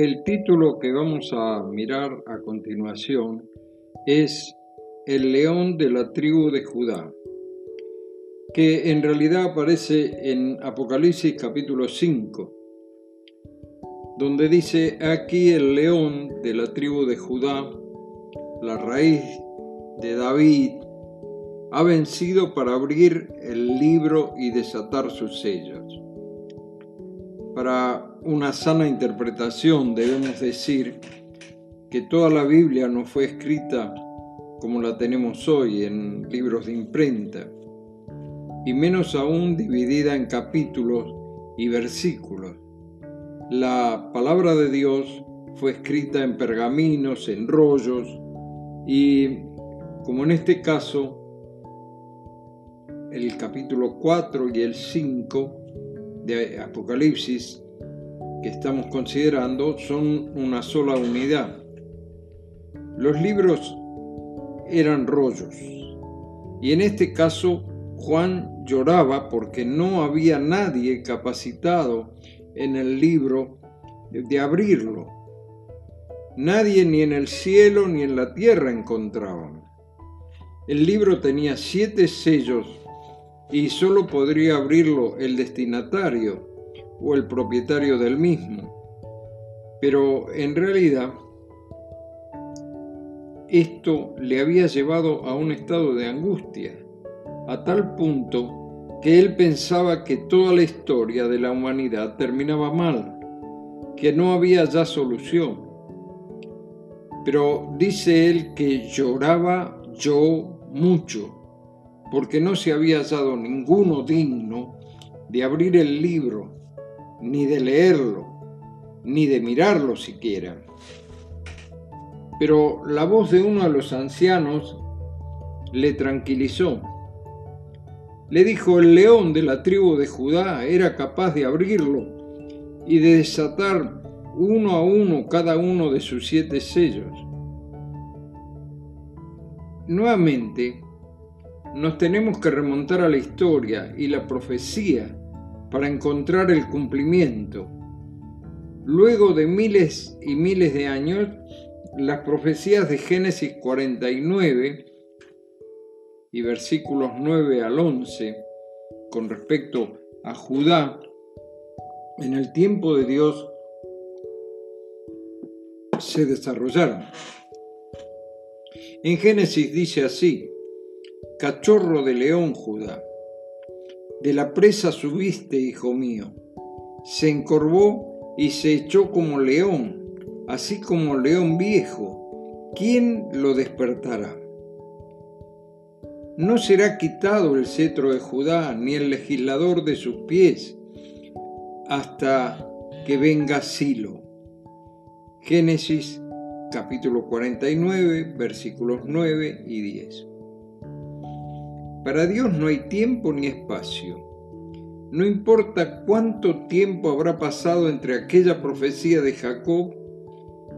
El título que vamos a mirar a continuación es El león de la tribu de Judá, que en realidad aparece en Apocalipsis capítulo 5, donde dice, aquí el león de la tribu de Judá, la raíz de David, ha vencido para abrir el libro y desatar sus sellos. Para una sana interpretación debemos decir que toda la Biblia no fue escrita como la tenemos hoy en libros de imprenta, y menos aún dividida en capítulos y versículos. La palabra de Dios fue escrita en pergaminos, en rollos, y como en este caso, el capítulo 4 y el 5 de Apocalipsis que estamos considerando son una sola unidad. Los libros eran rollos y en este caso Juan lloraba porque no había nadie capacitado en el libro de abrirlo. Nadie ni en el cielo ni en la tierra encontraban. El libro tenía siete sellos y solo podría abrirlo el destinatario o el propietario del mismo. Pero en realidad esto le había llevado a un estado de angustia, a tal punto que él pensaba que toda la historia de la humanidad terminaba mal, que no había ya solución. Pero dice él que lloraba yo mucho porque no se había hallado ninguno digno de abrir el libro, ni de leerlo, ni de mirarlo siquiera. Pero la voz de uno de los ancianos le tranquilizó. Le dijo, el león de la tribu de Judá era capaz de abrirlo y de desatar uno a uno cada uno de sus siete sellos. Nuevamente, nos tenemos que remontar a la historia y la profecía para encontrar el cumplimiento. Luego de miles y miles de años, las profecías de Génesis 49 y versículos 9 al 11 con respecto a Judá, en el tiempo de Dios se desarrollaron. En Génesis dice así, cachorro de león, Judá. De la presa subiste, hijo mío. Se encorvó y se echó como león, así como león viejo. ¿Quién lo despertará? No será quitado el cetro de Judá, ni el legislador de sus pies, hasta que venga Silo. Génesis capítulo 49, versículos 9 y 10. Para Dios no hay tiempo ni espacio. No importa cuánto tiempo habrá pasado entre aquella profecía de Jacob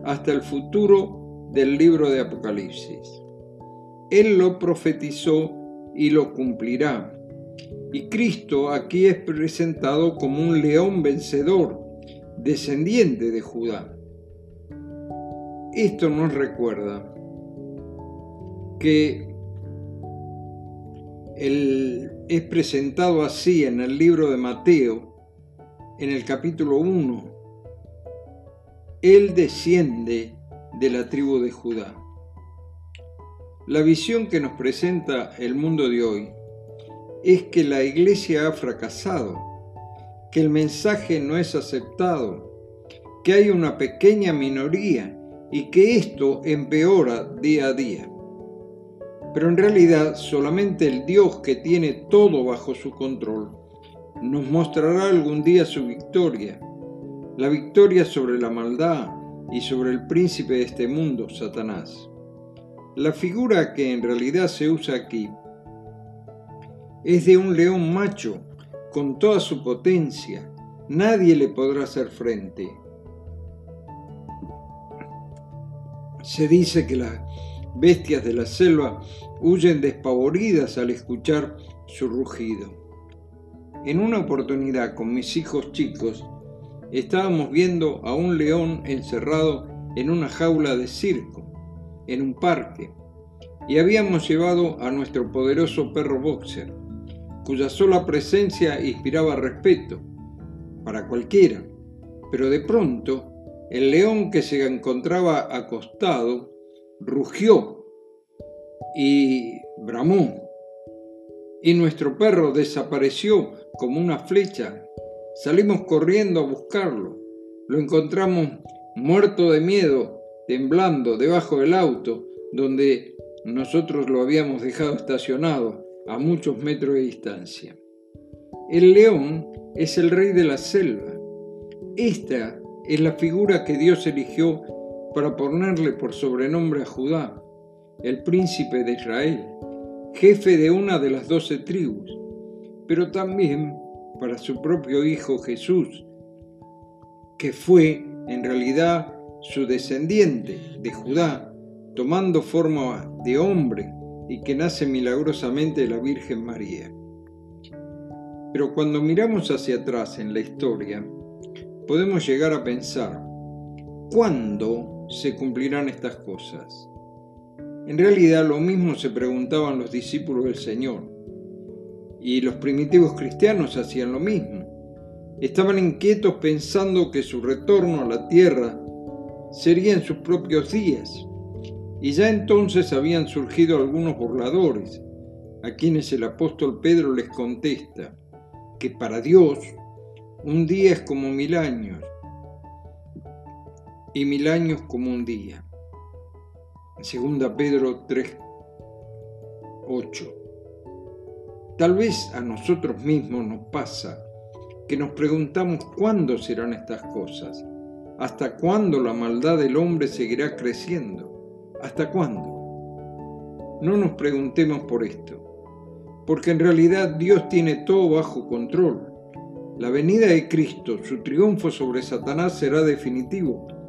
hasta el futuro del libro de Apocalipsis. Él lo profetizó y lo cumplirá. Y Cristo aquí es presentado como un león vencedor, descendiente de Judá. Esto nos recuerda que es presentado así en el libro de Mateo, en el capítulo 1. Él desciende de la tribu de Judá. La visión que nos presenta el mundo de hoy es que la iglesia ha fracasado, que el mensaje no es aceptado, que hay una pequeña minoría y que esto empeora día a día. Pero en realidad solamente el Dios que tiene todo bajo su control nos mostrará algún día su victoria, la victoria sobre la maldad y sobre el príncipe de este mundo, Satanás. La figura que en realidad se usa aquí es de un león macho con toda su potencia. Nadie le podrá hacer frente. Se dice que la bestias de la selva huyen despavoridas al escuchar su rugido. En una oportunidad con mis hijos chicos, estábamos viendo a un león encerrado en una jaula de circo, en un parque, y habíamos llevado a nuestro poderoso perro boxer, cuya sola presencia inspiraba respeto para cualquiera, pero de pronto el león que se encontraba acostado rugió y bramó, y nuestro perro desapareció como una flecha. Salimos corriendo a buscarlo. Lo encontramos muerto de miedo, temblando debajo del auto, donde nosotros lo habíamos dejado estacionado a muchos metros de distancia. El león es el rey de la selva. Esta es la figura que Dios eligió para ponerle por sobrenombre a Judá, el príncipe de Israel, jefe de una de las doce tribus, pero también para su propio hijo Jesús, que fue en realidad su descendiente de Judá, tomando forma de hombre y que nace milagrosamente de la Virgen María. Pero cuando miramos hacia atrás en la historia, podemos llegar a pensar, ¿cuándo se cumplirán estas cosas? En realidad lo mismo se preguntaban los discípulos del Señor, y los primitivos cristianos hacían lo mismo. Estaban inquietos pensando que su retorno a la tierra sería en sus propios días, y ya entonces habían surgido algunos burladores, a quienes el apóstol Pedro les contesta que para Dios un día es como mil años y mil años como un día. Segunda Pedro 3, 8. Tal vez a nosotros mismos nos pasa que nos preguntamos cuándo serán estas cosas, hasta cuándo la maldad del hombre seguirá creciendo, hasta cuándo. No nos preguntemos por esto, porque en realidad Dios tiene todo bajo control. La venida de Cristo, su triunfo sobre Satanás será definitivo,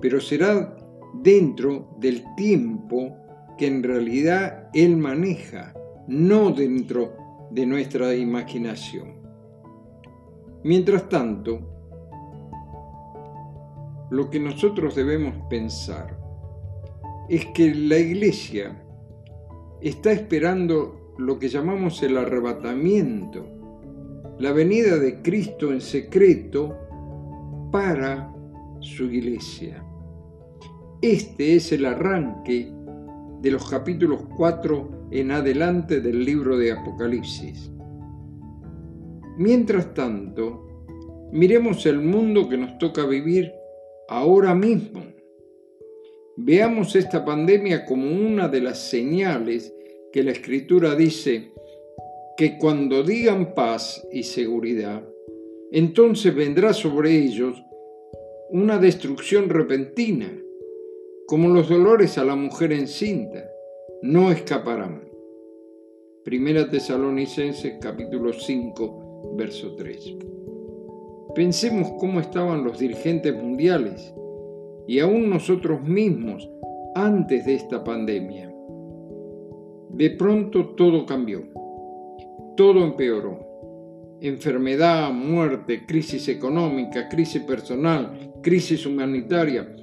pero será dentro del tiempo que en realidad Él maneja, no dentro de nuestra imaginación. Mientras tanto, lo que nosotros debemos pensar es que la iglesia está esperando lo que llamamos el arrebatamiento, la venida de Cristo en secreto para su iglesia. Este es el arranque de los capítulos 4 en adelante del libro de Apocalipsis. Mientras tanto, miremos el mundo que nos toca vivir ahora mismo. Veamos esta pandemia como una de las señales que la Escritura dice que cuando digan paz y seguridad, entonces vendrá sobre ellos una destrucción repentina como los dolores a la mujer encinta, no escaparán. Primera Tesalonicenses capítulo 5, verso 3. Pensemos cómo estaban los dirigentes mundiales y aún nosotros mismos antes de esta pandemia. De pronto todo cambió, todo empeoró. Enfermedad, muerte, crisis económica, crisis personal, crisis humanitaria,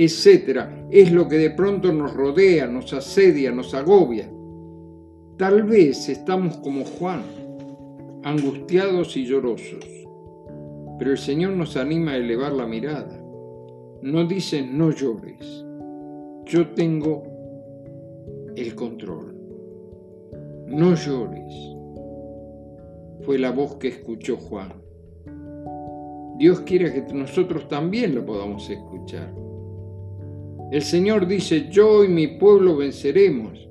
etcétera, es lo que de pronto nos rodea, nos asedia, nos agobia. Tal vez estamos como Juan, angustiados y llorosos, pero el Señor nos anima a elevar la mirada. No dice no llores, yo tengo el control. No llores, fue la voz que escuchó Juan. Dios quiere que nosotros también lo podamos escuchar. El Señor dice, yo y mi pueblo venceremos,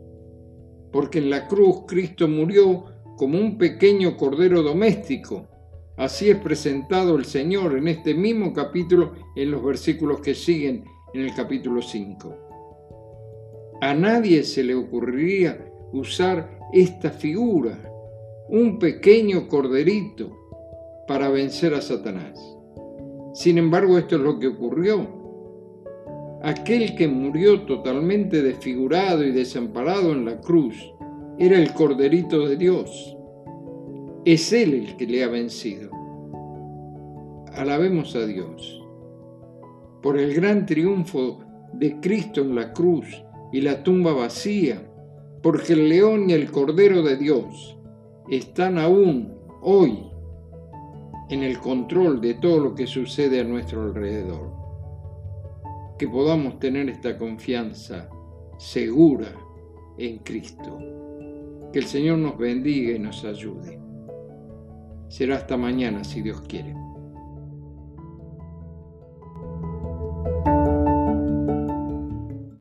porque en la cruz Cristo murió como un pequeño cordero doméstico. Así es presentado el Señor en este mismo capítulo, en los versículos que siguen en el capítulo 5. A nadie se le ocurriría usar esta figura, un pequeño corderito, para vencer a Satanás. Sin embargo, esto es lo que ocurrió aquel que murió totalmente desfigurado y desamparado en la cruz, era el Corderito de Dios. Es Él el que le ha vencido. alabemos a Dios por el gran triunfo de Cristo en la cruz y la tumba vacía, porque el león y el cordero de Dios están aún hoy en el control de todo lo que sucede a nuestro alrededor. Que podamos tener esta confianza segura en Cristo. Que el Señor nos bendiga y nos ayude. Será hasta mañana si Dios quiere.